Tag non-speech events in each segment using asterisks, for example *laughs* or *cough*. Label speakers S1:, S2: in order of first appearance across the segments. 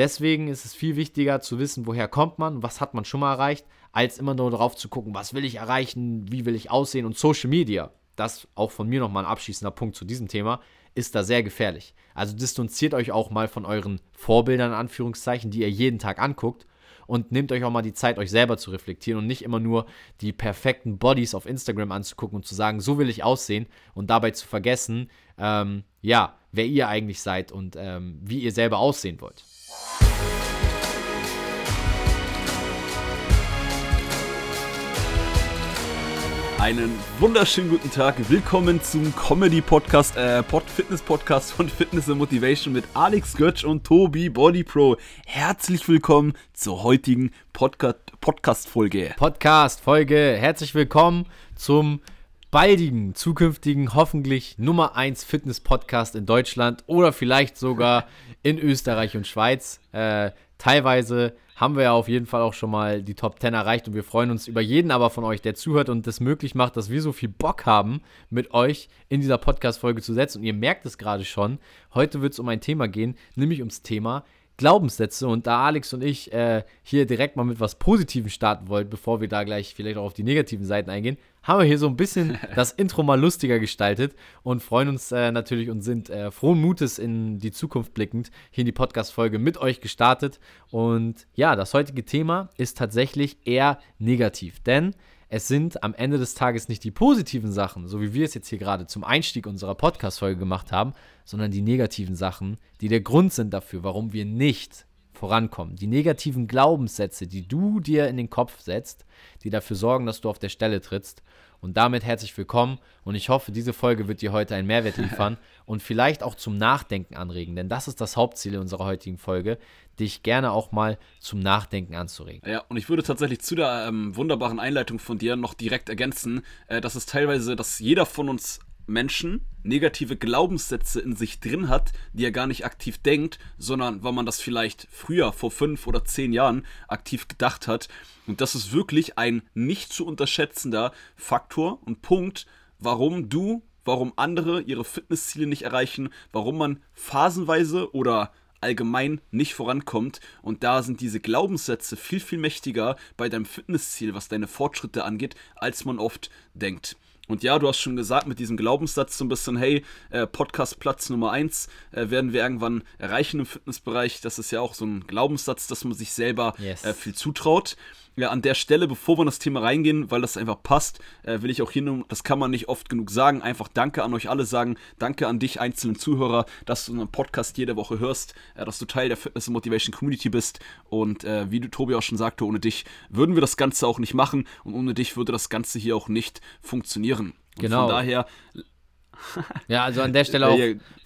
S1: Deswegen ist es viel wichtiger zu wissen, woher kommt man, was hat man schon mal erreicht, als immer nur darauf zu gucken, was will ich erreichen, wie will ich aussehen und Social Media. Das auch von mir nochmal ein abschließender Punkt zu diesem Thema ist da sehr gefährlich. Also distanziert euch auch mal von euren Vorbildern, in Anführungszeichen, die ihr jeden Tag anguckt und nehmt euch auch mal die Zeit, euch selber zu reflektieren und nicht immer nur die perfekten Bodies auf Instagram anzugucken und zu sagen, so will ich aussehen und dabei zu vergessen, ähm, ja, wer ihr eigentlich seid und ähm, wie ihr selber aussehen wollt.
S2: Einen wunderschönen guten Tag. Willkommen zum Comedy Podcast, äh, Pod Fitness Podcast von Fitness and Motivation mit Alex Götsch und Tobi Body Pro. Herzlich willkommen zur heutigen Podca Podcast Folge.
S1: Podcast Folge. Herzlich willkommen zum baldigen, zukünftigen, hoffentlich Nummer 1 Fitness Podcast in Deutschland oder vielleicht sogar *laughs* in Österreich und Schweiz. Äh, teilweise haben wir ja auf jeden Fall auch schon mal die Top 10 erreicht und wir freuen uns über jeden aber von euch, der zuhört und das möglich macht, dass wir so viel Bock haben, mit euch in dieser Podcast-Folge zu setzen. Und ihr merkt es gerade schon, heute wird es um ein Thema gehen, nämlich ums Thema Glaubenssätze. Und da Alex und ich äh, hier direkt mal mit was Positivem starten wollten, bevor wir da gleich vielleicht auch auf die negativen Seiten eingehen, haben wir hier so ein bisschen das *laughs* Intro mal lustiger gestaltet und freuen uns äh, natürlich und sind äh, frohen Mutes in die Zukunft blickend hier in die Podcast-Folge mit euch gestartet. Und ja, das heutige Thema ist tatsächlich eher negativ, denn es sind am Ende des Tages nicht die positiven Sachen, so wie wir es jetzt hier gerade zum Einstieg unserer Podcast-Folge gemacht haben, sondern die negativen Sachen, die der Grund sind dafür, warum wir nicht vorankommen. Die negativen Glaubenssätze, die du dir in den Kopf setzt, die dafür sorgen, dass du auf der Stelle trittst. Und damit herzlich willkommen und ich hoffe, diese Folge wird dir heute einen Mehrwert liefern *laughs* und vielleicht auch zum Nachdenken anregen, denn das ist das Hauptziel unserer heutigen Folge, dich gerne auch mal zum Nachdenken anzuregen.
S2: Ja, und ich würde tatsächlich zu der ähm, wunderbaren Einleitung von dir noch direkt ergänzen, äh, dass es teilweise, dass jeder von uns Menschen negative Glaubenssätze in sich drin hat, die er gar nicht aktiv denkt, sondern weil man das vielleicht früher, vor fünf oder zehn Jahren, aktiv gedacht hat. Und das ist wirklich ein nicht zu unterschätzender Faktor und Punkt, warum du, warum andere ihre Fitnessziele nicht erreichen, warum man phasenweise oder allgemein nicht vorankommt. Und da sind diese Glaubenssätze viel, viel mächtiger bei deinem Fitnessziel, was deine Fortschritte angeht, als man oft denkt. Und ja, du hast schon gesagt, mit diesem Glaubenssatz so ein bisschen, hey, äh, Podcast Platz Nummer 1 äh, werden wir irgendwann erreichen im Fitnessbereich. Das ist ja auch so ein Glaubenssatz, dass man sich selber yes. äh, viel zutraut ja, an der Stelle, bevor wir in das Thema reingehen, weil das einfach passt, äh, will ich auch hier nur, das kann man nicht oft genug sagen, einfach Danke an euch alle sagen, Danke an dich, einzelnen Zuhörer, dass du unseren Podcast jede Woche hörst, äh, dass du Teil der Fitness Motivation Community bist und äh, wie du Tobi auch schon sagte, ohne dich würden wir das Ganze auch nicht machen und ohne dich würde das Ganze hier auch nicht funktionieren. Und
S1: genau.
S2: Von daher
S1: ja, also an der Stelle auch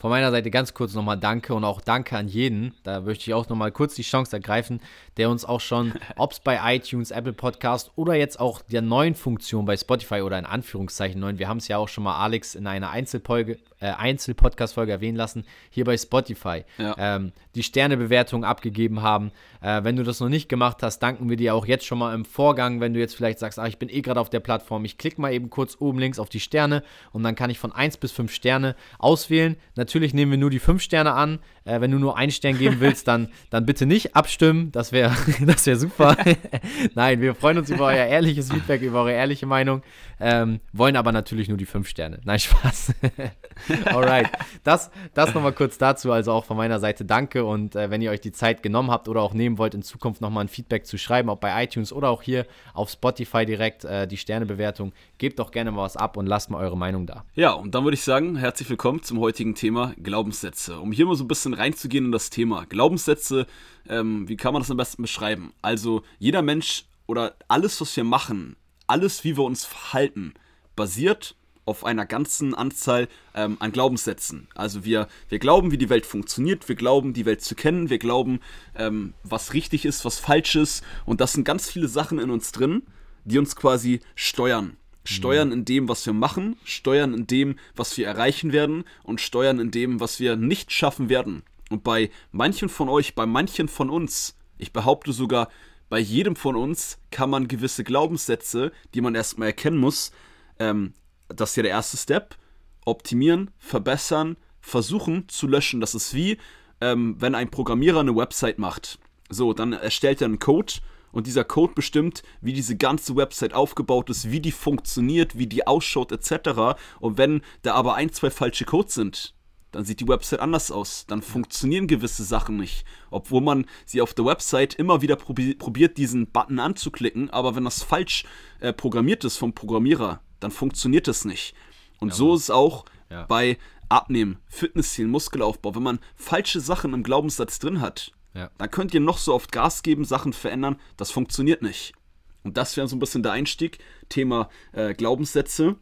S1: von meiner Seite ganz kurz nochmal Danke und auch Danke an jeden. Da möchte ich auch nochmal kurz die Chance ergreifen, der uns auch schon, *laughs* ob es bei iTunes, Apple Podcast oder jetzt auch der neuen Funktion bei Spotify oder in Anführungszeichen neuen, wir haben es ja auch schon mal Alex in einer Einzelfolge, äh, Einzelpodcast-Folge erwähnen lassen, hier bei Spotify, ja. ähm, die Sternebewertung abgegeben haben. Äh, wenn du das noch nicht gemacht hast, danken wir dir auch jetzt schon mal im Vorgang, wenn du jetzt vielleicht sagst, ach, ich bin eh gerade auf der Plattform, ich klicke mal eben kurz oben links auf die Sterne und dann kann ich von 1 bis 5 Sterne auswählen. Natürlich nehmen wir nur die 5 Sterne an. Äh, wenn du nur einen Stern geben willst, dann, dann bitte nicht abstimmen. Das wäre *laughs* das wär super. *laughs* Nein, wir freuen uns über euer ehrliches Feedback, über eure ehrliche Meinung. Ähm, wollen aber natürlich nur die 5 Sterne. Nein, Spaß. *laughs* Alright. Das, das nochmal kurz dazu. Also auch von meiner Seite danke. Und äh, wenn ihr euch die Zeit genommen habt oder auch nehmen wollt, in Zukunft nochmal ein Feedback zu schreiben, ob bei iTunes oder auch hier auf Spotify direkt äh, die Sternebewertung, gebt doch gerne mal was ab und lasst mal eure Meinung da.
S2: Ja, und dann würde ich sagen, herzlich willkommen zum heutigen Thema Glaubenssätze. Um hier mal so ein bisschen reinzugehen in das Thema. Glaubenssätze, ähm, wie kann man das am besten beschreiben? Also jeder Mensch oder alles, was wir machen, alles, wie wir uns verhalten, basiert auf einer ganzen Anzahl ähm, an Glaubenssätzen. Also wir, wir glauben, wie die Welt funktioniert, wir glauben, die Welt zu kennen, wir glauben, ähm, was richtig ist, was falsch ist. Und das sind ganz viele Sachen in uns drin, die uns quasi steuern. Steuern in dem, was wir machen, steuern in dem, was wir erreichen werden und steuern in dem, was wir nicht schaffen werden. Und bei manchen von euch, bei manchen von uns, ich behaupte sogar, bei jedem von uns kann man gewisse Glaubenssätze, die man erstmal erkennen muss, ähm, das ist ja der erste Step, optimieren, verbessern, versuchen zu löschen. Das ist wie, ähm, wenn ein Programmierer eine Website macht, so, dann erstellt er einen Code und dieser Code bestimmt, wie diese ganze Website aufgebaut ist, wie die funktioniert, wie die ausschaut, etc. Und wenn da aber ein, zwei falsche Codes sind, dann sieht die Website anders aus. Dann funktionieren gewisse Sachen nicht. Obwohl man sie auf der Website immer wieder probi probiert, diesen Button anzuklicken, aber wenn das falsch äh, programmiert ist vom Programmierer, dann funktioniert das nicht. Und ja, so ist es auch ja. bei Abnehmen, Fitnesszielen, Muskelaufbau. Wenn man falsche Sachen im Glaubenssatz drin hat, ja. dann könnt ihr noch so oft Gas geben, Sachen verändern, das funktioniert nicht. Und das wäre so ein bisschen der Einstieg, Thema äh, Glaubenssätze.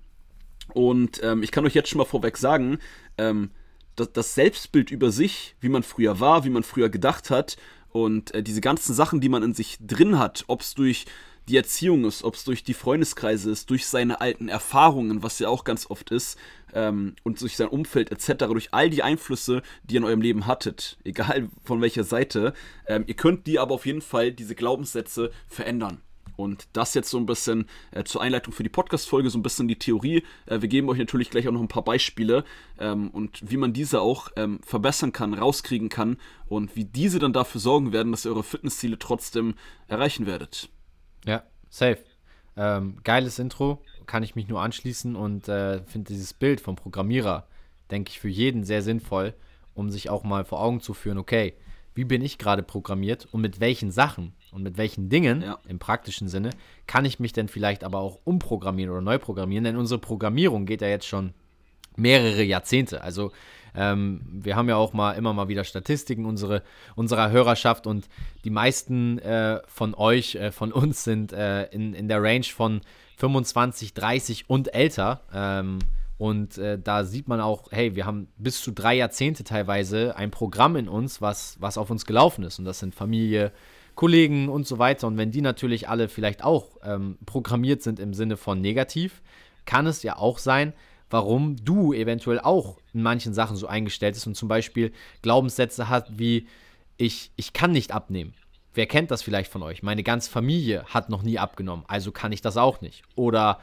S2: Und ähm, ich kann euch jetzt schon mal vorweg sagen, ähm, das, das Selbstbild über sich, wie man früher war, wie man früher gedacht hat und äh, diese ganzen Sachen, die man in sich drin hat, ob es durch die Erziehung ist, ob es durch die Freundeskreise ist, durch seine alten Erfahrungen, was ja auch ganz oft ist, ähm, und durch sein Umfeld etc., durch all die Einflüsse, die ihr in eurem Leben hattet, *laughs* egal von welcher Seite, ähm, ihr könnt die aber auf jeden Fall, diese Glaubenssätze verändern. Und das jetzt so ein bisschen äh, zur Einleitung für die Podcast-Folge, so ein bisschen die Theorie. Äh, wir geben euch natürlich gleich auch noch ein paar Beispiele ähm, und wie man diese auch ähm, verbessern kann, rauskriegen kann und wie diese dann dafür sorgen werden, dass ihr eure Fitnessziele trotzdem erreichen werdet.
S1: Ja, safe. Ähm, geiles Intro, kann ich mich nur anschließen und äh, finde dieses Bild vom Programmierer, denke ich, für jeden sehr sinnvoll, um sich auch mal vor Augen zu führen, okay, wie bin ich gerade programmiert und mit welchen Sachen und mit welchen Dingen ja. im praktischen Sinne kann ich mich denn vielleicht aber auch umprogrammieren oder neu programmieren? Denn unsere Programmierung geht ja jetzt schon mehrere Jahrzehnte. Also ähm, wir haben ja auch mal immer mal wieder Statistiken unsere, unserer Hörerschaft und die meisten äh, von euch, äh, von uns sind äh, in, in der Range von 25, 30 und älter. Ähm, und äh, da sieht man auch, hey, wir haben bis zu drei Jahrzehnte teilweise ein Programm in uns, was, was auf uns gelaufen ist. Und das sind Familie, Kollegen und so weiter. Und wenn die natürlich alle vielleicht auch ähm, programmiert sind im Sinne von negativ, kann es ja auch sein, warum du eventuell auch in manchen Sachen so eingestellt bist und zum Beispiel Glaubenssätze hat wie ich, ich kann nicht abnehmen. Wer kennt das vielleicht von euch? Meine ganze Familie hat noch nie abgenommen, also kann ich das auch nicht. Oder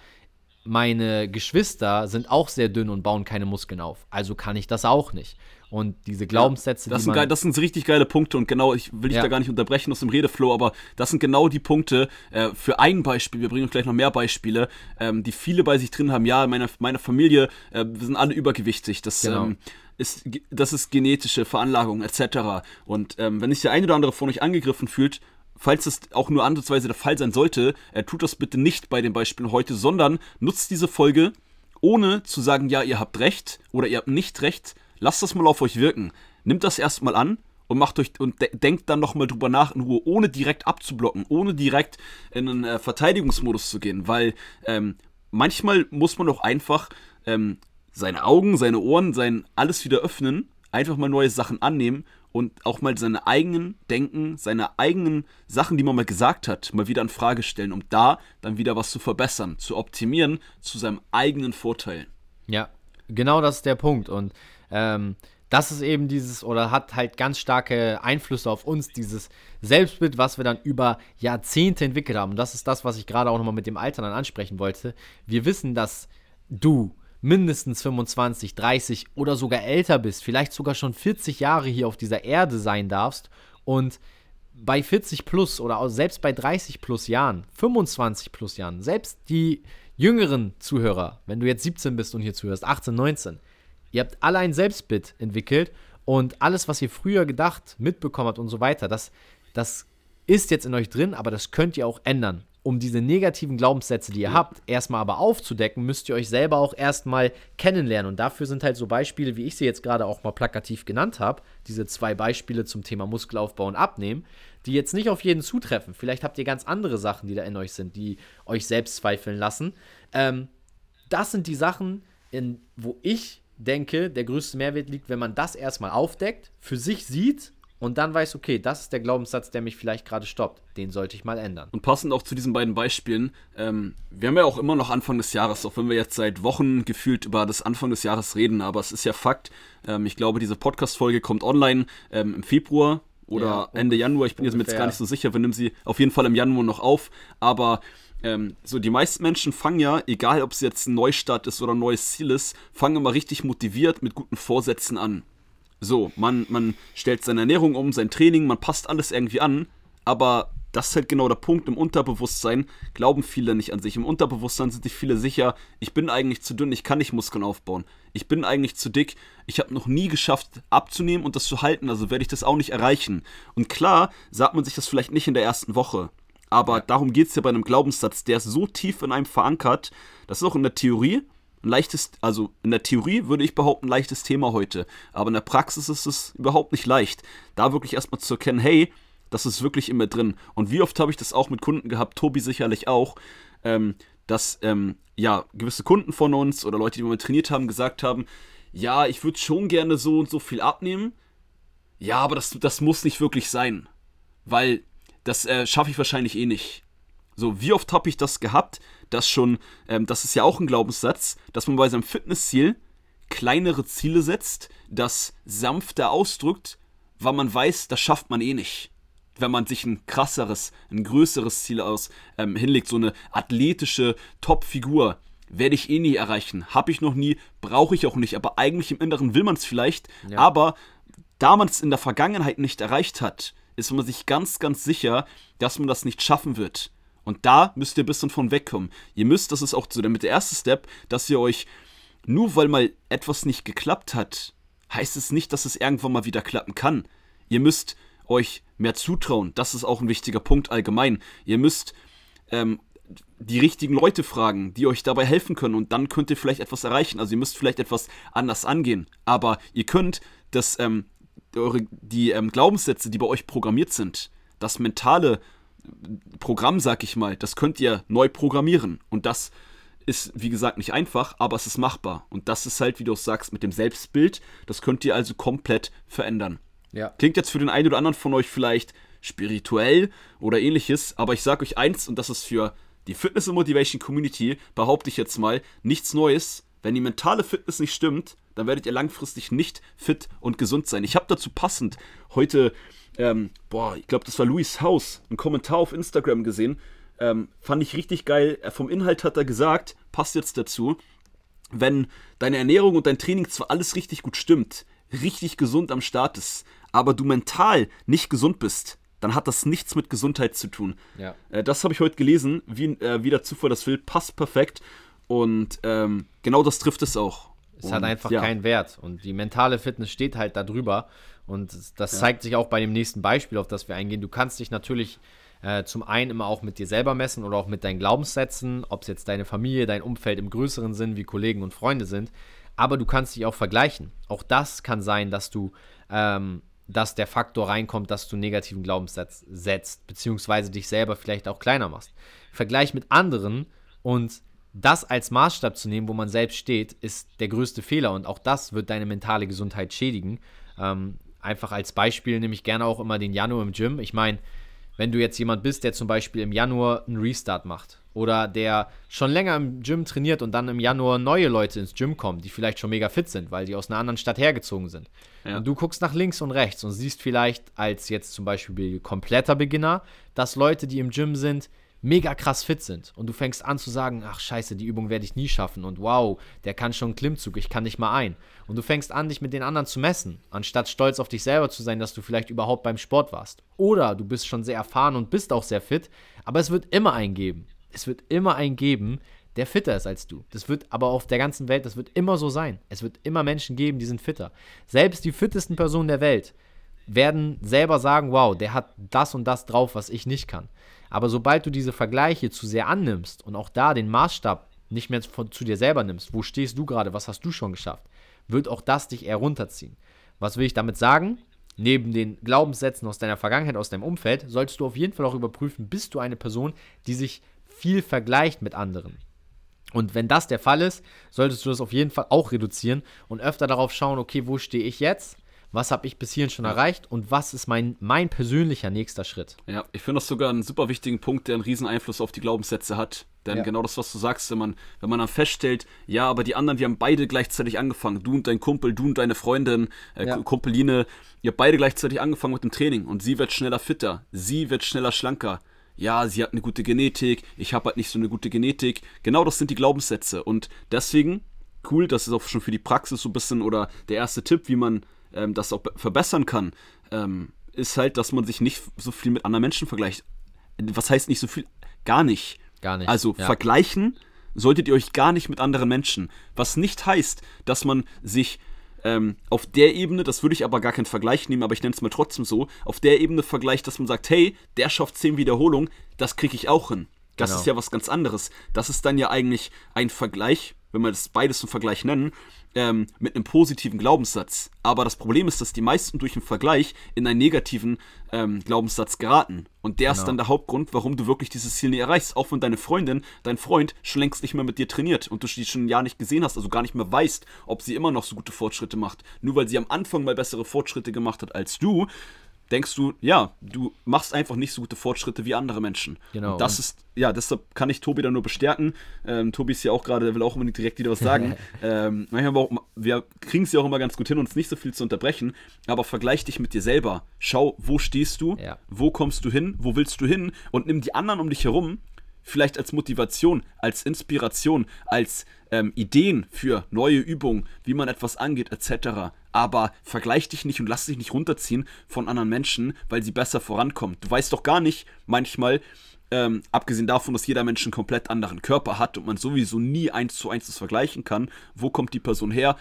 S1: meine Geschwister sind auch sehr dünn und bauen keine Muskeln auf. Also kann ich das auch nicht. Und diese Glaubenssätze,
S2: das, die sind geil, das sind richtig geile Punkte und genau, ich will dich ja. da gar nicht unterbrechen aus dem Redeflow, aber das sind genau die Punkte äh, für ein Beispiel, wir bringen uns gleich noch mehr Beispiele, ähm, die viele bei sich drin haben. Ja, meine, meine Familie, äh, wir sind alle übergewichtig. Das genau. ähm, ist, das ist genetische Veranlagung etc. Und ähm, wenn sich der eine oder andere von euch angegriffen fühlt, falls das auch nur ansatzweise der Fall sein sollte, äh, tut das bitte nicht bei den Beispielen heute, sondern nutzt diese Folge, ohne zu sagen, ja, ihr habt recht oder ihr habt nicht recht. Lasst das mal auf euch wirken. Nimmt das erstmal an und macht euch und de denkt dann nochmal drüber nach in Ruhe, ohne direkt abzublocken, ohne direkt in einen äh, Verteidigungsmodus zu gehen, weil ähm, manchmal muss man doch einfach ähm, seine Augen, seine Ohren, sein alles wieder öffnen, einfach mal neue Sachen annehmen und auch mal seine eigenen Denken, seine eigenen Sachen, die man mal gesagt hat, mal wieder in Frage stellen, um da dann wieder was zu verbessern, zu optimieren zu seinem eigenen Vorteil.
S1: Ja, genau das ist der Punkt. Und ähm, das ist eben dieses oder hat halt ganz starke Einflüsse auf uns, dieses Selbstbild, was wir dann über Jahrzehnte entwickelt haben. Und das ist das, was ich gerade auch nochmal mit dem Alter dann ansprechen wollte. Wir wissen, dass du mindestens 25, 30 oder sogar älter bist, vielleicht sogar schon 40 Jahre hier auf dieser Erde sein darfst und bei 40 plus oder selbst bei 30 plus Jahren, 25 plus Jahren, selbst die jüngeren Zuhörer, wenn du jetzt 17 bist und hier zuhörst, 18, 19, ihr habt alle ein Selbstbild entwickelt und alles, was ihr früher gedacht, mitbekommen habt und so weiter, das, das ist jetzt in euch drin, aber das könnt ihr auch ändern um diese negativen Glaubenssätze, die ihr habt, erstmal aber aufzudecken, müsst ihr euch selber auch erstmal kennenlernen. Und dafür sind halt so Beispiele, wie ich sie jetzt gerade auch mal plakativ genannt habe, diese zwei Beispiele zum Thema Muskelaufbau und Abnehmen, die jetzt nicht auf jeden zutreffen. Vielleicht habt ihr ganz andere Sachen, die da in euch sind, die euch selbst zweifeln lassen. Ähm, das sind die Sachen, in, wo ich denke, der größte Mehrwert liegt, wenn man das erstmal aufdeckt, für sich sieht und dann weiß, okay, das ist der Glaubenssatz, der mich vielleicht gerade stoppt. Den sollte ich mal ändern.
S2: Und passend auch zu diesen beiden Beispielen, ähm, wir haben ja auch immer noch Anfang des Jahres, auch wenn wir jetzt seit Wochen gefühlt über das Anfang des Jahres reden, aber es ist ja Fakt, ähm, ich glaube, diese Podcast-Folge kommt online ähm, im Februar oder ja, Ende Januar, ich bin ungefähr. jetzt gar nicht so sicher, wir nehmen sie auf jeden Fall im Januar noch auf, aber ähm, so die meisten Menschen fangen ja, egal ob es jetzt ein Neustart ist oder ein neues Ziel ist, fangen immer richtig motiviert mit guten Vorsätzen an So, man, man stellt seine Ernährung um, sein Training, man passt alles irgendwie an, aber das ist halt genau der Punkt. Im Unterbewusstsein glauben viele nicht an sich. Im Unterbewusstsein sind sich viele sicher, ich bin eigentlich zu dünn, ich kann nicht Muskeln aufbauen. Ich bin eigentlich zu dick, ich habe noch nie geschafft abzunehmen und das zu halten, also werde ich das auch nicht erreichen. Und klar, sagt man sich das vielleicht nicht in der ersten Woche. Aber ja. darum geht es ja bei einem Glaubenssatz, der ist so tief in einem verankert, das ist auch in der Theorie ein leichtes, also in der Theorie würde ich behaupten, ein leichtes Thema heute. Aber in der Praxis ist es überhaupt nicht leicht, da wirklich erstmal zu erkennen, hey, das ist wirklich immer drin. Und wie oft habe ich das auch mit Kunden gehabt, Tobi sicherlich auch, ähm, dass ähm, ja gewisse Kunden von uns oder Leute, die wir mal trainiert haben, gesagt haben, ja, ich würde schon gerne so und so viel abnehmen. Ja, aber das, das muss nicht wirklich sein. Weil das äh, schaffe ich wahrscheinlich eh nicht. So, wie oft habe ich das gehabt, dass schon, ähm, das ist ja auch ein Glaubenssatz, dass man bei seinem Fitnessziel kleinere Ziele setzt, das sanfter ausdrückt, weil man weiß, das schafft man eh nicht wenn man sich ein krasseres, ein größeres Ziel aus ähm, hinlegt, so eine athletische Top-Figur, werde ich eh nie erreichen. Habe ich noch nie, brauche ich auch nicht. Aber eigentlich im Inneren will man es vielleicht. Ja. Aber da man es in der Vergangenheit nicht erreicht hat, ist man sich ganz, ganz sicher, dass man das nicht schaffen wird. Und da müsst ihr ein bisschen von wegkommen. Ihr müsst, das ist auch so damit der erste Step, dass ihr euch, nur weil mal etwas nicht geklappt hat, heißt es nicht, dass es irgendwann mal wieder klappen kann. Ihr müsst euch mehr zutrauen. Das ist auch ein wichtiger Punkt allgemein. Ihr müsst ähm, die richtigen Leute fragen, die euch dabei helfen können und dann könnt ihr vielleicht etwas erreichen. Also ihr müsst vielleicht etwas anders angehen, aber ihr könnt das, ähm, eure, die ähm, Glaubenssätze, die bei euch programmiert sind, das mentale Programm, sag ich mal, das könnt ihr neu programmieren und das ist, wie gesagt, nicht einfach, aber es ist machbar. Und das ist halt, wie du auch sagst, mit dem Selbstbild, das könnt ihr also komplett verändern. Ja. Klingt jetzt für den einen oder anderen von euch vielleicht spirituell oder ähnliches, aber ich sage euch eins, und das ist für die Fitness und Motivation Community, behaupte ich jetzt mal, nichts Neues. Wenn die mentale Fitness nicht stimmt, dann werdet ihr langfristig nicht fit und gesund sein. Ich habe dazu passend heute, ähm, boah, ich glaube, das war Louis Haus, einen Kommentar auf Instagram gesehen. Ähm, fand ich richtig geil. Vom Inhalt hat er gesagt, passt jetzt dazu, wenn deine Ernährung und dein Training zwar alles richtig gut stimmt, richtig gesund am Start ist, aber du mental nicht gesund bist, dann hat das nichts mit Gesundheit zu tun. Ja. Äh, das habe ich heute gelesen, wie, äh, wie der Zufall das will, passt perfekt. Und ähm, genau das trifft es auch.
S1: Es und, hat einfach ja. keinen Wert. Und die mentale Fitness steht halt da drüber. Und das ja. zeigt sich auch bei dem nächsten Beispiel, auf das wir eingehen. Du kannst dich natürlich äh, zum einen immer auch mit dir selber messen oder auch mit deinen Glaubenssätzen, ob es jetzt deine Familie, dein Umfeld im größeren Sinn wie Kollegen und Freunde sind. Aber du kannst dich auch vergleichen. Auch das kann sein, dass du ähm, dass der Faktor reinkommt, dass du negativen Glaubenssatz setzt, beziehungsweise dich selber vielleicht auch kleiner machst. Vergleich mit anderen und das als Maßstab zu nehmen, wo man selbst steht, ist der größte Fehler und auch das wird deine mentale Gesundheit schädigen. Ähm, einfach als Beispiel nehme ich gerne auch immer den Januar im Gym. Ich meine, wenn du jetzt jemand bist, der zum Beispiel im Januar einen Restart macht oder der schon länger im Gym trainiert und dann im Januar neue Leute ins Gym kommen, die vielleicht schon mega fit sind, weil die aus einer anderen Stadt hergezogen sind. Ja. Und du guckst nach links und rechts und siehst vielleicht als jetzt zum Beispiel kompletter Beginner, dass Leute, die im Gym sind, mega krass fit sind und du fängst an zu sagen, ach scheiße, die Übung werde ich nie schaffen und wow, der kann schon einen Klimmzug, ich kann nicht mal ein. Und du fängst an, dich mit den anderen zu messen, anstatt stolz auf dich selber zu sein, dass du vielleicht überhaupt beim Sport warst. Oder du bist schon sehr erfahren und bist auch sehr fit, aber es wird immer einen geben. Es wird immer einen geben, der fitter ist als du. Das wird aber auf der ganzen Welt, das wird immer so sein. Es wird immer Menschen geben, die sind fitter. Selbst die fittesten Personen der Welt werden selber sagen, wow, der hat das und das drauf, was ich nicht kann. Aber sobald du diese Vergleiche zu sehr annimmst und auch da den Maßstab nicht mehr von, zu dir selber nimmst, wo stehst du gerade, was hast du schon geschafft, wird auch das dich eher runterziehen. Was will ich damit sagen? Neben den Glaubenssätzen aus deiner Vergangenheit, aus deinem Umfeld, solltest du auf jeden Fall auch überprüfen, bist du eine Person, die sich viel vergleicht mit anderen. Und wenn das der Fall ist, solltest du das auf jeden Fall auch reduzieren und öfter darauf schauen, okay, wo stehe ich jetzt? Was habe ich bis hierhin schon erreicht und was ist mein, mein persönlicher nächster Schritt.
S2: Ja, ich finde das sogar einen super wichtigen Punkt, der einen riesen Einfluss auf die Glaubenssätze hat. Denn ja. genau das, was du sagst, wenn man, wenn man dann feststellt, ja, aber die anderen, wir haben beide gleichzeitig angefangen, du und dein Kumpel, du und deine Freundin, äh, ja. Kumpeline, ihr habt beide gleichzeitig angefangen mit dem Training und sie wird schneller fitter, sie wird schneller schlanker. Ja, sie hat eine gute Genetik, ich habe halt nicht so eine gute Genetik. Genau das sind die Glaubenssätze und deswegen cool, das ist auch schon für die Praxis so ein bisschen oder der erste Tipp, wie man ähm, das auch verbessern kann, ähm, ist halt, dass man sich nicht so viel mit anderen Menschen vergleicht. Was heißt nicht so viel? Gar nicht.
S1: Gar nicht.
S2: Also
S1: ja.
S2: vergleichen solltet ihr euch gar nicht mit anderen Menschen. Was nicht heißt, dass man sich ähm, auf der Ebene, das würde ich aber gar keinen Vergleich nehmen, aber ich nenne es mal trotzdem so, auf der Ebene vergleicht, dass man sagt, hey, der schafft 10 Wiederholungen, das kriege ich auch hin. Das
S1: Genau.
S2: ist ja was ganz anderes. Das ist dann ja eigentlich ein Vergleich, wenn wir das beides zum Vergleich nennen, ähm, mit einem positiven Glaubenssatz. Aber das Problem ist, dass die meisten durch den Vergleich in einen negativen ähm, Glaubenssatz geraten. Und der ist
S1: Genau.
S2: dann der Hauptgrund, warum du wirklich dieses Ziel nie erreichst. Auch wenn deine Freundin, dein Freund schon längst nicht mehr mit dir trainiert und du die schon ein Jahr nicht gesehen hast, also gar nicht mehr weißt, ob sie immer noch so gute Fortschritte macht. Nur weil sie am Anfang mal bessere Fortschritte gemacht hat als du, denkst du, ja, du machst einfach nicht so gute Fortschritte wie andere Menschen.
S1: Genau,
S2: Und das
S1: und-
S2: ist, ja, deshalb kann ich Tobi da nur bestärken. Ähm, Tobi ist ja auch gerade, der will auch unbedingt direkt wieder was sagen. *laughs* ähm, manchmal auch, wir kriegen es ja auch immer ganz gut hin, uns nicht so viel zu unterbrechen, aber vergleich dich mit dir selber. Schau, wo stehst du,
S1: Ja.
S2: wo kommst du hin, wo willst du hin und nimm die anderen um dich herum vielleicht als Motivation, als Inspiration, als ähm, Ideen für neue Übungen, wie man etwas angeht, etc. Aber vergleich dich nicht und lass dich nicht runterziehen von anderen Menschen, weil sie besser vorankommen. Du weißt doch gar nicht manchmal, ähm, abgesehen davon, dass jeder Mensch einen komplett anderen Körper hat und man sowieso nie eins zu eins das vergleichen kann, wo kommt die Person her?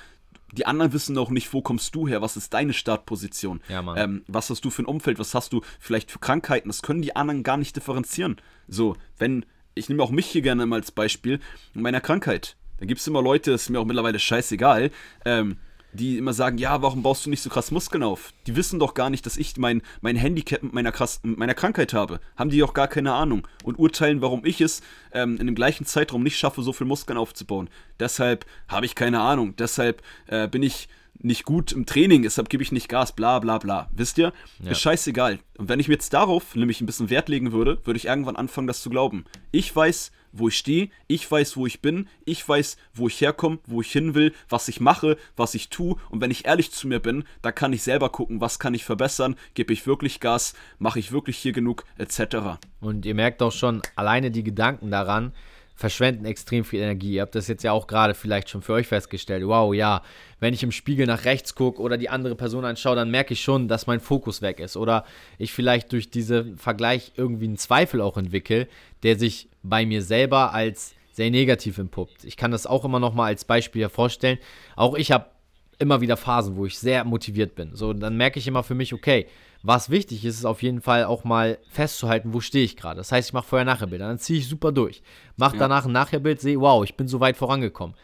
S2: Die anderen wissen auch nicht, wo kommst du her, was ist deine Startposition,
S1: Ja,
S2: ähm, was hast du für ein Umfeld, was hast du vielleicht für Krankheiten, das können die anderen gar nicht differenzieren. So, wenn, ich nehme auch mich hier gerne mal als Beispiel, in meiner Krankheit, da gibt es immer Leute, das ist mir auch mittlerweile scheißegal, ähm, die immer sagen, ja, warum baust du nicht so krass Muskeln auf? Die wissen doch gar nicht, dass ich mein, mein Handicap mit meiner, krass, mit meiner Krankheit habe. Haben die doch gar keine Ahnung. Und urteilen, warum ich es ähm, in dem gleichen Zeitraum nicht schaffe, so viel Muskeln aufzubauen. Deshalb habe ich keine Ahnung. Deshalb äh, bin ich nicht gut im Training, deshalb gebe ich nicht Gas, bla bla bla. Wisst ihr? Ist scheißegal. Und wenn ich mir jetzt darauf nämlich ein bisschen Wert legen würde, würde ich irgendwann anfangen, das zu glauben. Ich weiß, wo ich stehe, ich weiß, wo ich bin, ich weiß, wo ich herkomme, wo ich hin will, was ich mache, was ich tue. Und wenn ich ehrlich zu mir bin, dann kann ich selber gucken, was kann ich verbessern, gebe ich wirklich Gas, mache ich wirklich hier genug, etc.
S1: Und ihr merkt auch schon, alleine die Gedanken daran verschwenden extrem viel Energie. Ihr habt das jetzt ja auch gerade vielleicht schon für euch festgestellt. Wow, ja, wenn ich im Spiegel nach rechts gucke oder die andere Person anschaue, dann merke ich schon, dass mein Fokus weg ist. Oder ich vielleicht durch diesen Vergleich irgendwie einen Zweifel auch entwickle, der sich bei mir selber als sehr negativ entpuppt. Ich kann das auch immer noch mal als Beispiel hervorstellen. Auch ich habe immer wieder Phasen, wo ich sehr motiviert bin. So, dann merke ich immer für mich, okay, was wichtig ist, ist auf jeden Fall auch mal festzuhalten, wo stehe ich gerade. Das heißt, ich mache Vorher-Nachher-Bilder, dann ziehe ich super durch. Mache
S2: Ja.
S1: danach ein Nachher-Bild, sehe, wow, ich bin so weit vorangekommen.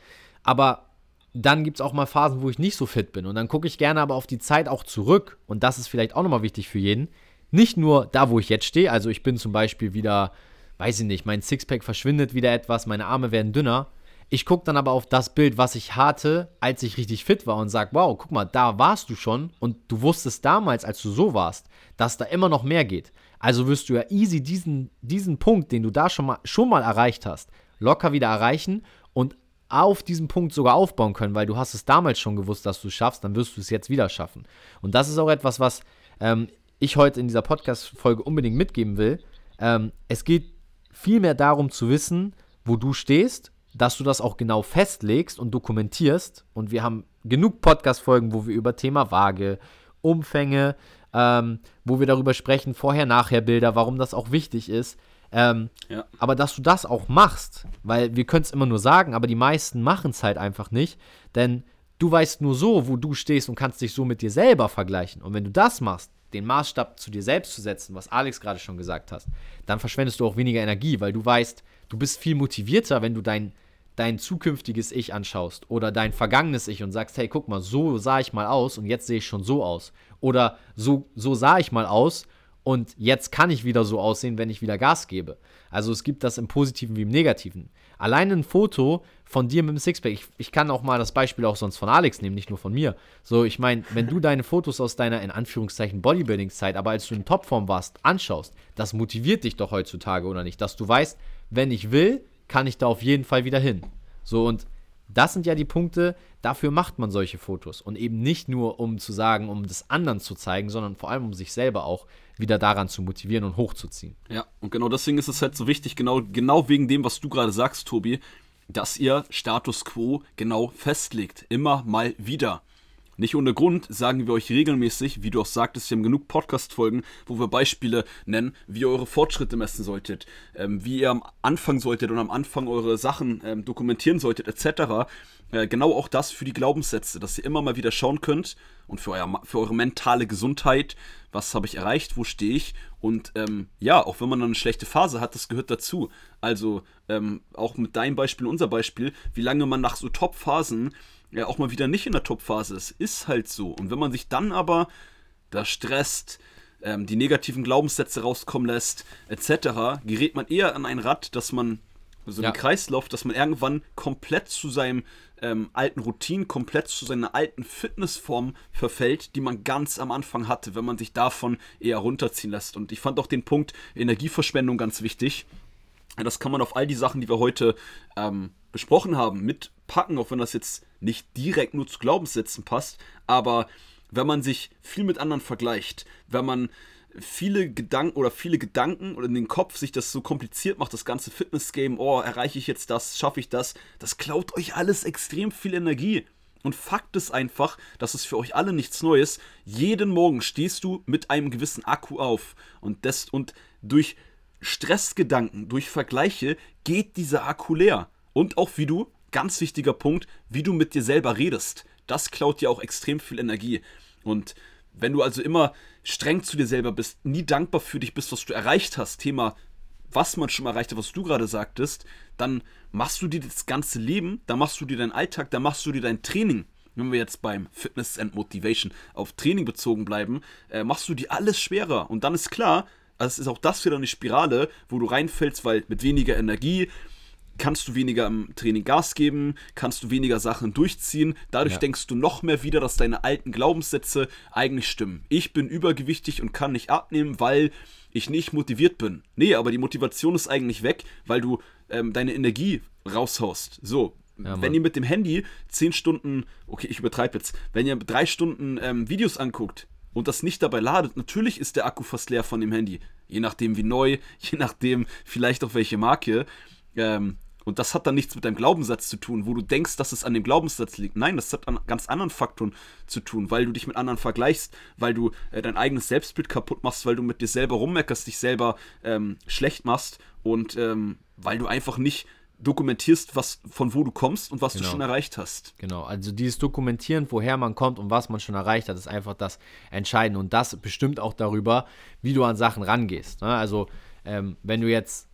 S1: Aber dann gibt es auch mal Phasen, wo ich nicht so fit bin. Und dann gucke ich gerne aber auf die Zeit auch zurück. Und das ist vielleicht auch nochmal wichtig für jeden. Nicht nur da, wo ich jetzt stehe. Also ich bin zum Beispiel wieder, weiß ich nicht, mein Sixpack verschwindet wieder etwas, meine Arme werden dünner. Ich gucke dann aber auf das Bild, was ich hatte, als ich richtig fit war und sage, wow, guck mal, da warst du schon und du wusstest damals, als du so warst, dass da immer noch mehr geht. Also wirst du ja easy diesen, diesen Punkt, den du da schon mal, schon mal erreicht hast, locker wieder erreichen und auf diesen Punkt sogar aufbauen können, weil du hast es damals schon gewusst, dass du es schaffst, dann wirst du es jetzt wieder schaffen. Und das ist auch etwas, was ähm, ich heute in dieser Podcast-Folge unbedingt mitgeben will. Ähm, es geht vielmehr darum zu wissen, wo du stehst, dass du das auch genau festlegst und dokumentierst. Und wir haben genug Podcast-Folgen, wo wir über Thema Waage, Umfänge, ähm, wo wir darüber sprechen, Vorher-Nachher-Bilder, warum das auch wichtig ist. Ähm,
S2: Ja.
S1: aber dass du das auch machst, weil wir können es immer nur sagen, aber die meisten machen es halt einfach nicht, denn du weißt nur so, wo du stehst und kannst dich so mit dir selber vergleichen. Und wenn du das machst, den Maßstab zu dir selbst zu setzen, was Alex gerade schon gesagt hast, dann verschwendest du auch weniger Energie, weil du weißt, du bist viel motivierter, wenn du dein, dein zukünftiges Ich anschaust oder dein vergangenes Ich und sagst, hey, guck mal, so sah ich mal aus und jetzt sehe ich schon so aus. Oder so, so sah ich mal aus und jetzt kann ich wieder so aussehen, wenn ich wieder Gas gebe. Also es gibt das im Positiven wie im Negativen. Allein ein Foto von dir mit dem Sixpack, ich, ich kann auch mal das Beispiel auch sonst von Alex nehmen, nicht nur von mir. So, ich meine, wenn du deine Fotos aus deiner, in Anführungszeichen, Bodybuilding-Zeit, aber als du in Topform warst, anschaust, das motiviert dich doch heutzutage, oder nicht? Dass du weißt, wenn ich will, kann ich da auf jeden Fall wieder hin. So, und das sind ja die Punkte, dafür macht man solche Fotos. Und eben nicht nur, um zu sagen, um das anderen zu zeigen, sondern vor allem, um sich selber auch wieder daran zu motivieren und hochzuziehen.
S2: Ja, und genau deswegen ist es halt so wichtig, genau, genau wegen dem, was du gerade sagst, Tobi, dass ihr Status quo genau festlegt. Immer mal wieder. Nicht ohne Grund sagen wir euch regelmäßig, wie du auch sagtest, wir haben genug Podcast-Folgen, wo wir Beispiele nennen, wie ihr eure Fortschritte messen solltet, ähm, wie ihr am Anfang solltet und am Anfang eure Sachen ähm, dokumentieren solltet, etc. Äh, genau auch das für die Glaubenssätze, dass ihr immer mal wieder schauen könnt und für, euer, für eure mentale Gesundheit, was habe ich erreicht, wo stehe ich und ähm, ja, auch wenn man dann eine schlechte Phase hat, das gehört dazu. Also ähm, auch mit deinem Beispiel, unser Beispiel, wie lange man nach so Top-Phasen ja auch mal wieder nicht in der Top-Phase ist. Ist halt so. Und wenn man sich dann aber da stresst, ähm, die negativen Glaubenssätze rauskommen lässt, etc., gerät man eher an ein Rad, dass man, so ja. einen Kreislauf, dass man irgendwann komplett zu seinem ähm, alten Routinen, komplett zu seiner alten Fitnessform verfällt, die man ganz am Anfang hatte, wenn man sich davon eher runterziehen lässt. Und ich fand auch den Punkt Energieverschwendung ganz wichtig. Das kann man auf all die Sachen, die wir heute ähm, besprochen haben, mitpacken, auch wenn das jetzt nicht direkt nur zu Glaubenssätzen passt, aber wenn man sich viel mit anderen vergleicht, wenn man viele Gedanken oder viele Gedanken oder in den Kopf sich das so kompliziert macht, das ganze Fitness-Game, oh, erreiche ich jetzt das, schaffe ich das, das klaut euch alles extrem viel Energie. Und Fakt ist einfach, das ist für euch alle nichts Neues. Jeden Morgen stehst du mit einem gewissen Akku auf. Und, das, und durch Stressgedanken, durch Vergleiche geht dieser Akku leer. Und auch wie du ganz wichtiger Punkt, wie du mit dir selber redest. Das klaut dir auch extrem viel Energie. Und wenn du also immer streng zu dir selber bist, nie dankbar für dich bist, was du erreicht hast, Thema, was man schon erreicht hat, was du gerade sagtest, dann machst du dir das ganze Leben, da machst du dir deinen Alltag, da machst du dir dein Training. Wenn wir jetzt beim Fitness and Motivation auf Training bezogen bleiben, äh, machst du dir alles schwerer. Und dann ist klar, also es ist auch das wieder eine Spirale, wo du reinfällst, weil mit weniger Energie, kannst du weniger im Training Gas geben, kannst du weniger Sachen durchziehen. Dadurch ja. denkst du noch mehr wieder, dass deine alten Glaubenssätze eigentlich stimmen. Ich bin übergewichtig und kann nicht abnehmen, weil ich nicht motiviert bin. Nee, aber die Motivation ist eigentlich weg, weil du ähm, deine Energie raushaust. So, ja, wenn ihr mit dem Handy 10 Stunden, okay, ich übertreibe jetzt, wenn ihr drei Stunden ähm, Videos anguckt und das nicht dabei ladet, natürlich ist der Akku fast leer von dem Handy. Je nachdem wie neu, *laughs* je nachdem vielleicht auch welche Marke. Ähm, und das hat dann nichts mit deinem Glaubenssatz zu tun, wo du denkst, dass es an dem Glaubenssatz liegt. Nein, das hat an ganz anderen Faktoren zu tun, weil du dich mit anderen vergleichst, weil du äh, dein eigenes Selbstbild kaputt machst, weil du mit dir selber rummeckerst, dich selber ähm, schlecht machst und ähm, weil du einfach nicht dokumentierst, was, von wo du kommst und was genau. du schon erreicht hast.
S1: Genau, also dieses Dokumentieren, woher man kommt und was man schon erreicht hat, ist einfach das Entscheidende. Und das bestimmt auch darüber, wie du an Sachen rangehst. Ne? Also, ähm, wenn du jetzt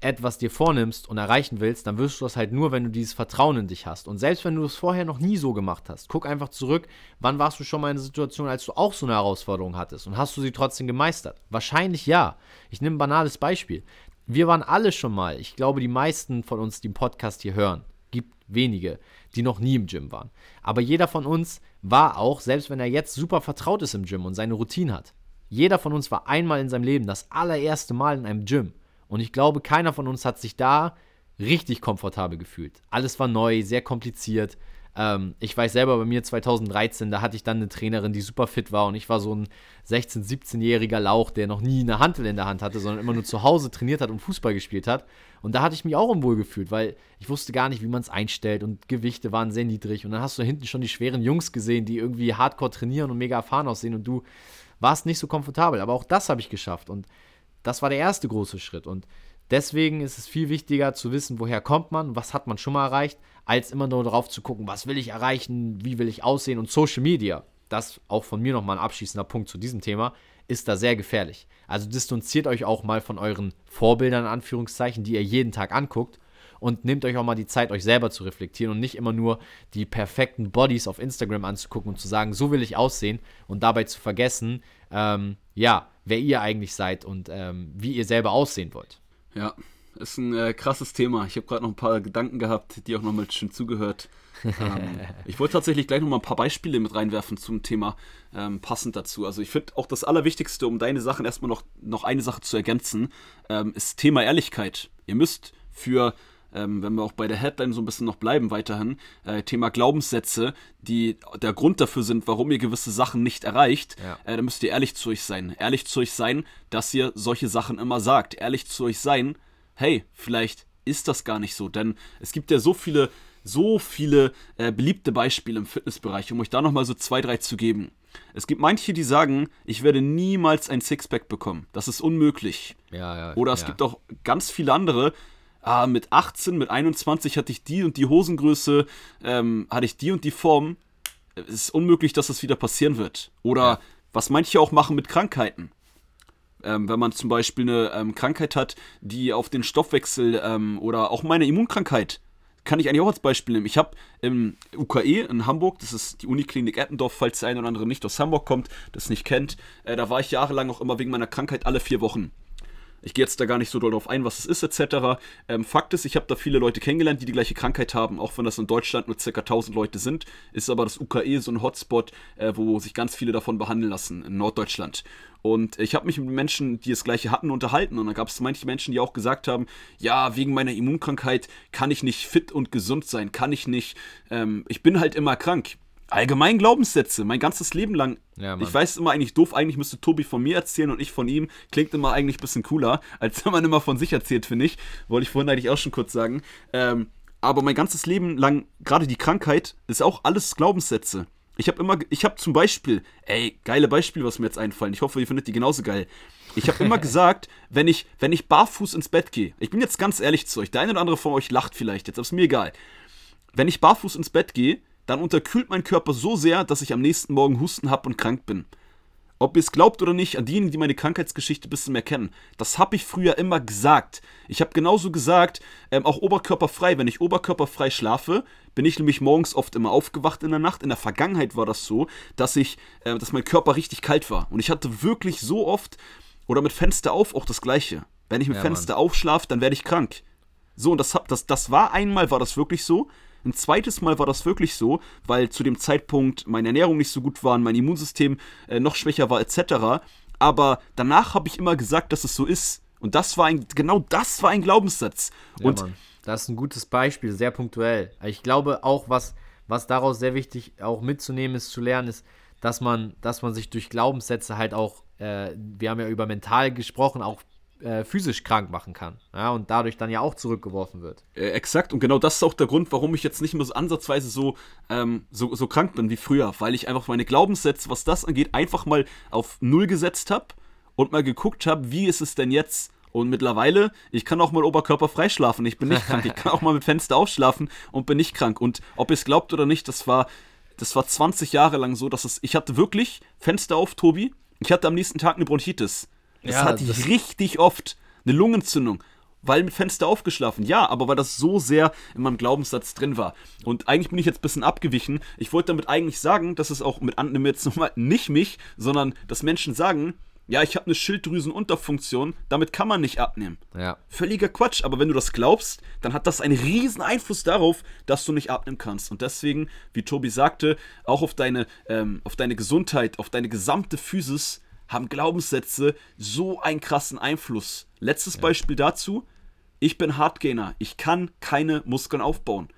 S1: etwas dir vornimmst und erreichen willst, dann wirst du das halt nur, wenn du dieses Vertrauen in dich hast. Und selbst wenn du es vorher noch nie so gemacht hast, guck einfach zurück, wann warst du schon mal in einer Situation, als du auch so eine Herausforderung hattest und hast du sie trotzdem gemeistert? Wahrscheinlich ja. Ich nehme ein banales Beispiel. Wir waren alle schon mal, ich glaube, die meisten von uns, die den Podcast hier hören, gibt wenige, die noch nie im Gym waren. Aber jeder von uns war auch, selbst wenn er jetzt super vertraut ist im Gym und seine Routine hat, jeder von uns war einmal in seinem Leben das allererste Mal in einem Gym. Und ich glaube, keiner von uns hat sich da richtig komfortabel gefühlt. Alles war neu, sehr kompliziert. Ähm, ich weiß selber, bei mir 2013, da hatte ich dann eine Trainerin, die super fit war und ich war so ein 16-, 17-jähriger Lauch, der noch nie eine Hantel in der Hand hatte, sondern immer nur zu Hause trainiert hat und Fußball gespielt hat. Und da hatte ich mich auch unwohl gefühlt, weil ich wusste gar nicht, wie man es einstellt und Gewichte waren sehr niedrig. Und dann hast du hinten schon die schweren Jungs gesehen, die irgendwie hardcore trainieren und mega erfahren aussehen und du warst nicht so komfortabel. Aber auch das habe ich geschafft und das war der erste große Schritt. Und deswegen ist es viel wichtiger zu wissen, woher kommt man, was hat man schon mal erreicht, als immer nur darauf zu gucken, was will ich erreichen, wie will ich aussehen. Und Social Media, das auch von mir nochmal ein abschließender Punkt zu diesem Thema, ist da sehr gefährlich. Also distanziert euch auch mal von euren Vorbildern, in Anführungszeichen, die ihr jeden Tag anguckt und nehmt euch auch mal die Zeit, euch selber zu reflektieren und nicht immer nur die perfekten Bodies auf Instagram anzugucken und zu sagen, so will ich aussehen und dabei zu vergessen, ähm, ja, wer ihr eigentlich seid und ähm, wie ihr selber aussehen wollt.
S2: Ja, ist ein äh, krasses Thema. Ich habe gerade noch ein paar Gedanken gehabt, die auch nochmal schön zugehört. *laughs* ähm, ich wollte tatsächlich gleich noch mal ein paar Beispiele mit reinwerfen zum Thema ähm, passend dazu. Also ich finde auch das Allerwichtigste, um deine Sachen erstmal noch, noch eine Sache zu ergänzen, ähm, ist Thema Ehrlichkeit. Ihr müsst für ähm, wenn wir auch bei der Headline so ein bisschen noch bleiben weiterhin, äh, Thema Glaubenssätze, die der Grund dafür sind, warum ihr gewisse Sachen nicht erreicht, ja. äh, da müsst ihr ehrlich zu euch sein. Ehrlich zu euch sein, dass ihr solche Sachen immer sagt. Ehrlich zu euch sein, hey, vielleicht ist das gar nicht so, denn es gibt ja so viele so viele äh, beliebte Beispiele im Fitnessbereich, um euch da nochmal so zwei, drei zu geben. Es gibt manche, die sagen, ich werde niemals ein Sixpack bekommen. Das ist unmöglich.
S1: Ja, ja,
S2: Oder es gibt auch ganz viele andere. Ah, mit 18, mit 21 hatte ich die und die Hosengröße, ähm, hatte ich die und die Form. Es ist unmöglich, dass das wieder passieren wird. Oder
S1: Ja.
S2: was manche auch machen mit Krankheiten. Ähm, wenn man zum Beispiel eine ähm, Krankheit hat, die auf den Stoffwechsel ähm, oder auch meine Immunkrankheit, kann ich eigentlich auch als Beispiel nehmen. Ich habe im UKE in Hamburg, das ist die Uniklinik Eppendorf, falls der eine oder andere nicht aus Hamburg kommt, das nicht kennt, äh, da war ich jahrelang auch immer wegen meiner Krankheit alle vier Wochen. Ich gehe jetzt da gar nicht so doll drauf ein, was es ist, etc. Ähm, Fakt ist, ich habe da viele Leute kennengelernt, die die gleiche Krankheit haben, auch wenn das in Deutschland nur ca. 1000 Leute sind, ist aber das UKE so ein Hotspot, äh, wo sich ganz viele davon behandeln lassen in Norddeutschland. Und ich habe mich mit Menschen, die das gleiche hatten, unterhalten. Und da gab es manche Menschen, die auch gesagt haben, ja, wegen meiner Immunkrankheit kann ich nicht fit und gesund sein, kann ich nicht, ähm, ich bin halt immer krank. Allgemein Glaubenssätze, mein ganzes Leben lang.
S1: Ja,
S2: ich weiß immer eigentlich doof, eigentlich müsste Tobi von mir erzählen und ich von ihm. Klingt immer eigentlich ein bisschen cooler, als *laughs* wenn man immer von sich erzählt, finde ich. Wollte ich vorhin eigentlich auch schon kurz sagen. Ähm, aber mein ganzes Leben lang, gerade die Krankheit, ist auch alles Glaubenssätze. Ich habe immer, ich habe zum Beispiel, ey, geile Beispiele, was mir jetzt einfallen. Ich hoffe, ihr findet die genauso geil. Ich habe immer *laughs* gesagt, wenn ich, wenn ich barfuß ins Bett gehe, ich bin jetzt ganz ehrlich zu euch, der eine oder andere von euch lacht vielleicht jetzt, aber ist mir egal. Wenn ich barfuß ins Bett gehe, dann unterkühlt mein Körper so sehr, dass ich am nächsten Morgen Husten habe und krank bin. Ob ihr es glaubt oder nicht, an diejenigen, die meine Krankheitsgeschichte ein bisschen mehr kennen, das habe ich früher immer gesagt. Ich habe genauso gesagt, ähm, auch oberkörperfrei. Wenn ich oberkörperfrei schlafe, bin ich nämlich morgens oft immer aufgewacht in der Nacht. In der Vergangenheit war das so, dass ich, äh, dass mein Körper richtig kalt war. Und ich hatte wirklich so oft, oder mit Fenster auf auch das Gleiche. Wenn ich mit
S1: Ja,
S2: Fenster aufschlafe, dann werde ich krank. So, und das, hab- das, das war einmal, war das wirklich so. Ein zweites Mal war das wirklich so, weil zu dem Zeitpunkt meine Ernährung nicht so gut war, mein Immunsystem äh, noch schwächer war, etc. Aber danach habe ich immer gesagt, dass es so ist. Und das war ein, genau das war ein Glaubenssatz.
S1: Ja,
S2: und
S1: Mann. Das ist ein gutes Beispiel, sehr punktuell. Ich glaube auch, was, was daraus sehr wichtig auch mitzunehmen ist, zu lernen, ist, dass man, dass man sich durch Glaubenssätze halt auch, äh, wir haben ja über mental gesprochen, auch äh, physisch krank machen kann. Ja, und dadurch dann ja auch zurückgeworfen wird.
S2: Äh, exakt, und genau das ist auch der Grund, warum ich jetzt nicht mehr so ansatzweise so, ähm, so, so krank bin wie früher, weil ich einfach meine Glaubenssätze, was das angeht, einfach mal auf Null gesetzt habe und mal geguckt habe, wie ist es denn jetzt? Und mittlerweile, ich kann auch mal oberkörperfrei schlafen, ich bin nicht krank, ich kann auch mal mit Fenster aufschlafen und bin nicht krank. Und ob ihr es glaubt oder nicht, das war, das war 20 Jahre lang so, dass es, ich hatte wirklich Fenster auf, Tobi, ich hatte am nächsten Tag eine Bronchitis. Das
S1: Ja,
S2: hatte
S1: das-
S2: ich richtig oft. Eine Lungenentzündung. Weil mit Fenster aufgeschlafen. Ja, aber weil das so sehr in meinem Glaubenssatz drin war. Und eigentlich bin ich jetzt ein bisschen abgewichen. Ich wollte damit eigentlich sagen, dass es auch mit anderen jetzt nochmal nicht mich, sondern dass Menschen sagen, ja, ich habe eine Schilddrüsenunterfunktion, damit kann man nicht abnehmen.
S1: Ja.
S2: Völliger Quatsch, aber wenn du das glaubst, dann hat das einen riesen Einfluss darauf, dass du nicht abnehmen kannst. Und deswegen, wie Tobi sagte, auch auf deine, ähm, auf deine Gesundheit, auf deine gesamte Physis haben Glaubenssätze so einen krassen Einfluss. Letztes Beispiel dazu, ich bin Hardgainer, ich kann keine Muskeln aufbauen.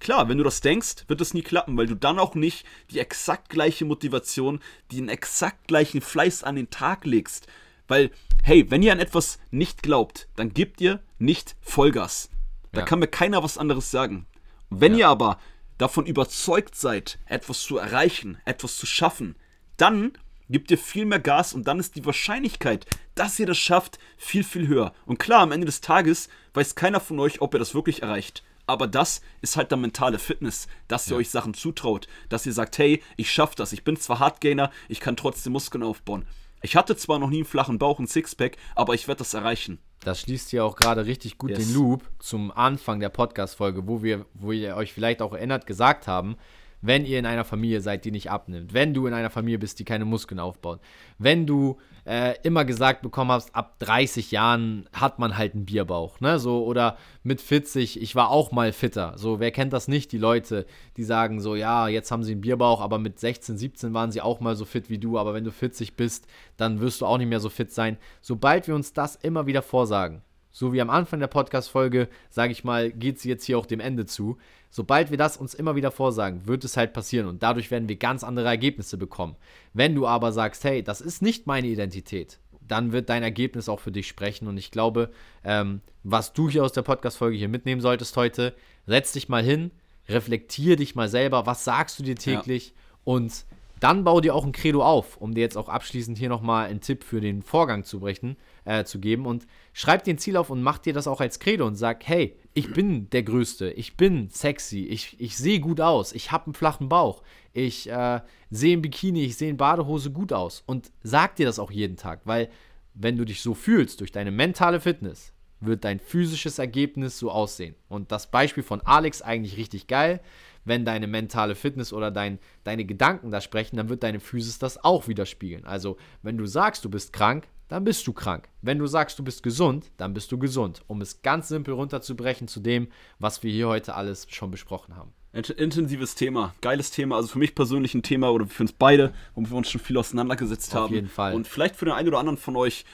S2: Klar, wenn du das denkst, wird es nie klappen, weil du dann auch nicht die exakt gleiche Motivation, den exakt gleichen Fleiß an den Tag legst. Weil, hey, wenn ihr an etwas nicht glaubt, dann gebt ihr nicht Vollgas. Da
S1: Ja.
S2: kann mir keiner was anderes sagen. Wenn
S1: Ja.
S2: ihr aber davon überzeugt seid, etwas zu erreichen, etwas zu schaffen, dann gebt ihr viel mehr Gas und dann ist die Wahrscheinlichkeit, dass ihr das schafft, viel, viel höher. Und klar, am Ende des Tages weiß keiner von euch, ob ihr das wirklich erreicht. Aber das ist halt der mentale Fitness, dass ihr euch Sachen zutraut, dass ihr sagt, hey, ich schaff das, ich bin zwar Hardgainer, ich kann trotzdem Muskeln aufbauen. Ich hatte zwar noch nie einen flachen Bauch, einen Sixpack, aber ich werde das erreichen.
S1: Das schließt hier auch gerade richtig gut
S2: Yes.
S1: den Loop zum Anfang der Podcast-Folge, wo wir, wo ihr euch vielleicht auch erinnert, gesagt haben, wenn ihr in einer Familie seid, die nicht abnimmt, wenn du in einer Familie bist, die keine Muskeln aufbaut, wenn du äh, immer gesagt bekommen hast, ab 30 Jahren hat man halt einen Bierbauch, ne, so, oder mit 40, ich war auch mal fitter, so, wer kennt das nicht, die Leute, die sagen so, ja, jetzt haben sie einen Bierbauch, aber mit 16, 17 waren sie auch mal so fit wie du, aber wenn du 40 bist, dann wirst du auch nicht mehr so fit sein. Sobald wir uns das immer wieder vorsagen, so wie am Anfang der Podcast-Folge, sage ich mal, geht sie jetzt hier auch dem Ende zu. Sobald wir das uns immer wieder vorsagen, wird es halt passieren und dadurch werden wir ganz andere Ergebnisse bekommen. Wenn du aber sagst, hey, das ist nicht meine Identität, dann wird dein Ergebnis auch für dich sprechen und ich glaube, ähm, was du hier aus der Podcast-Folge hier mitnehmen solltest heute, setz dich mal hin, reflektier dich mal selber, was sagst du dir täglich ja. und dann bau dir auch ein Credo auf, um dir jetzt auch abschließend hier nochmal einen Tipp für den Vorgang zu brechen, äh, zu geben. Und schreib dir ein Ziel auf und mach dir das auch als Credo und sag, hey, ich bin der Größte, ich bin sexy, ich, ich sehe gut aus, ich habe einen flachen Bauch, ich äh, sehe im Bikini, ich sehe in Badehose gut aus. Und sag dir das auch jeden Tag, weil wenn du dich so fühlst durch deine mentale Fitness, wird dein physisches Ergebnis so aussehen. Und das Beispiel von Alex eigentlich richtig geil. Wenn deine mentale Fitness oder dein, deine Gedanken da sprechen, dann wird deine Physis das auch widerspiegeln. Also, wenn du sagst, du bist krank, dann bist du krank. Wenn du sagst, du bist gesund, dann bist du gesund. Um es ganz simpel runterzubrechen zu dem, was wir hier heute alles schon besprochen haben.
S2: Intensives Thema, geiles Thema. Also für mich persönlich ein Thema oder für uns beide, womit wir uns schon viel auseinandergesetzt
S1: Auf
S2: haben.
S1: Auf jeden Fall.
S2: Und vielleicht für den einen oder anderen von euch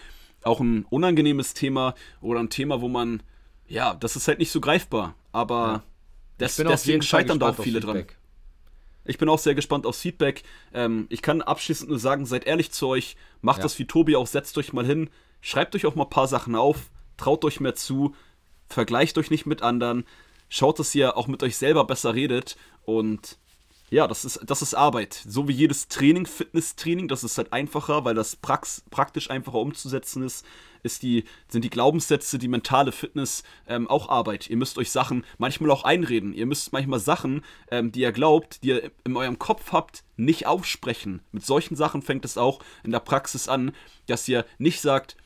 S2: auch ein unangenehmes Thema oder ein Thema, wo man, ja, das ist halt nicht so greifbar, aber ja. Des, deswegen scheitern da auch viele dran. Ich bin auch sehr gespannt aufs Feedback. Ähm, ich kann abschließend nur sagen, seid ehrlich zu euch, macht ja. das wie Tobi auch, setzt euch mal hin, schreibt euch auch mal ein paar Sachen auf, traut euch mehr zu, vergleicht euch nicht mit anderen, schaut, dass ihr auch mit euch selber besser redet und ja, das ist, das ist Arbeit. So wie jedes Training, Fitnesstraining, das ist halt einfacher, weil das prax praktisch einfacher umzusetzen ist, ist die, sind die Glaubenssätze, die mentale Fitness ähm, auch Arbeit. Ihr müsst euch Sachen manchmal auch einreden. Ihr müsst manchmal Sachen, ähm, die ihr glaubt, die ihr in eurem Kopf habt, nicht aussprechen. Mit solchen Sachen fängt es auch in der Praxis an, dass ihr nicht sagt,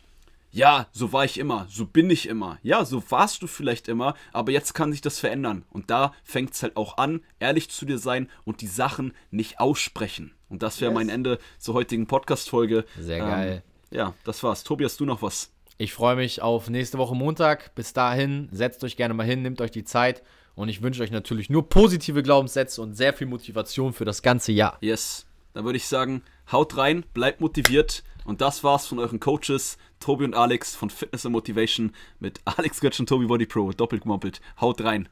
S2: ja, so war ich immer, so bin ich immer. Ja, so warst du vielleicht immer, aber jetzt kann sich das verändern. Und da fängt es halt auch an, ehrlich zu dir sein und die Sachen nicht aussprechen. Und das wäre yes. mein Ende zur heutigen Podcast-Folge.
S1: Sehr ähm, geil.
S2: Ja, das war's. Tobias, du noch was?
S1: Ich freue mich auf nächste Woche Montag. Bis dahin, setzt euch gerne mal hin, nehmt euch die Zeit. Und ich wünsche euch natürlich nur positive Glaubenssätze und sehr viel Motivation für das ganze Jahr.
S2: Yes. Dann würde ich sagen, haut rein, bleibt motiviert. Und das war's von euren Coaches, Tobi und Alex von Fitness and Motivation mit Alex Götz und Tobi Body Pro, doppelt gemoppelt. Haut rein.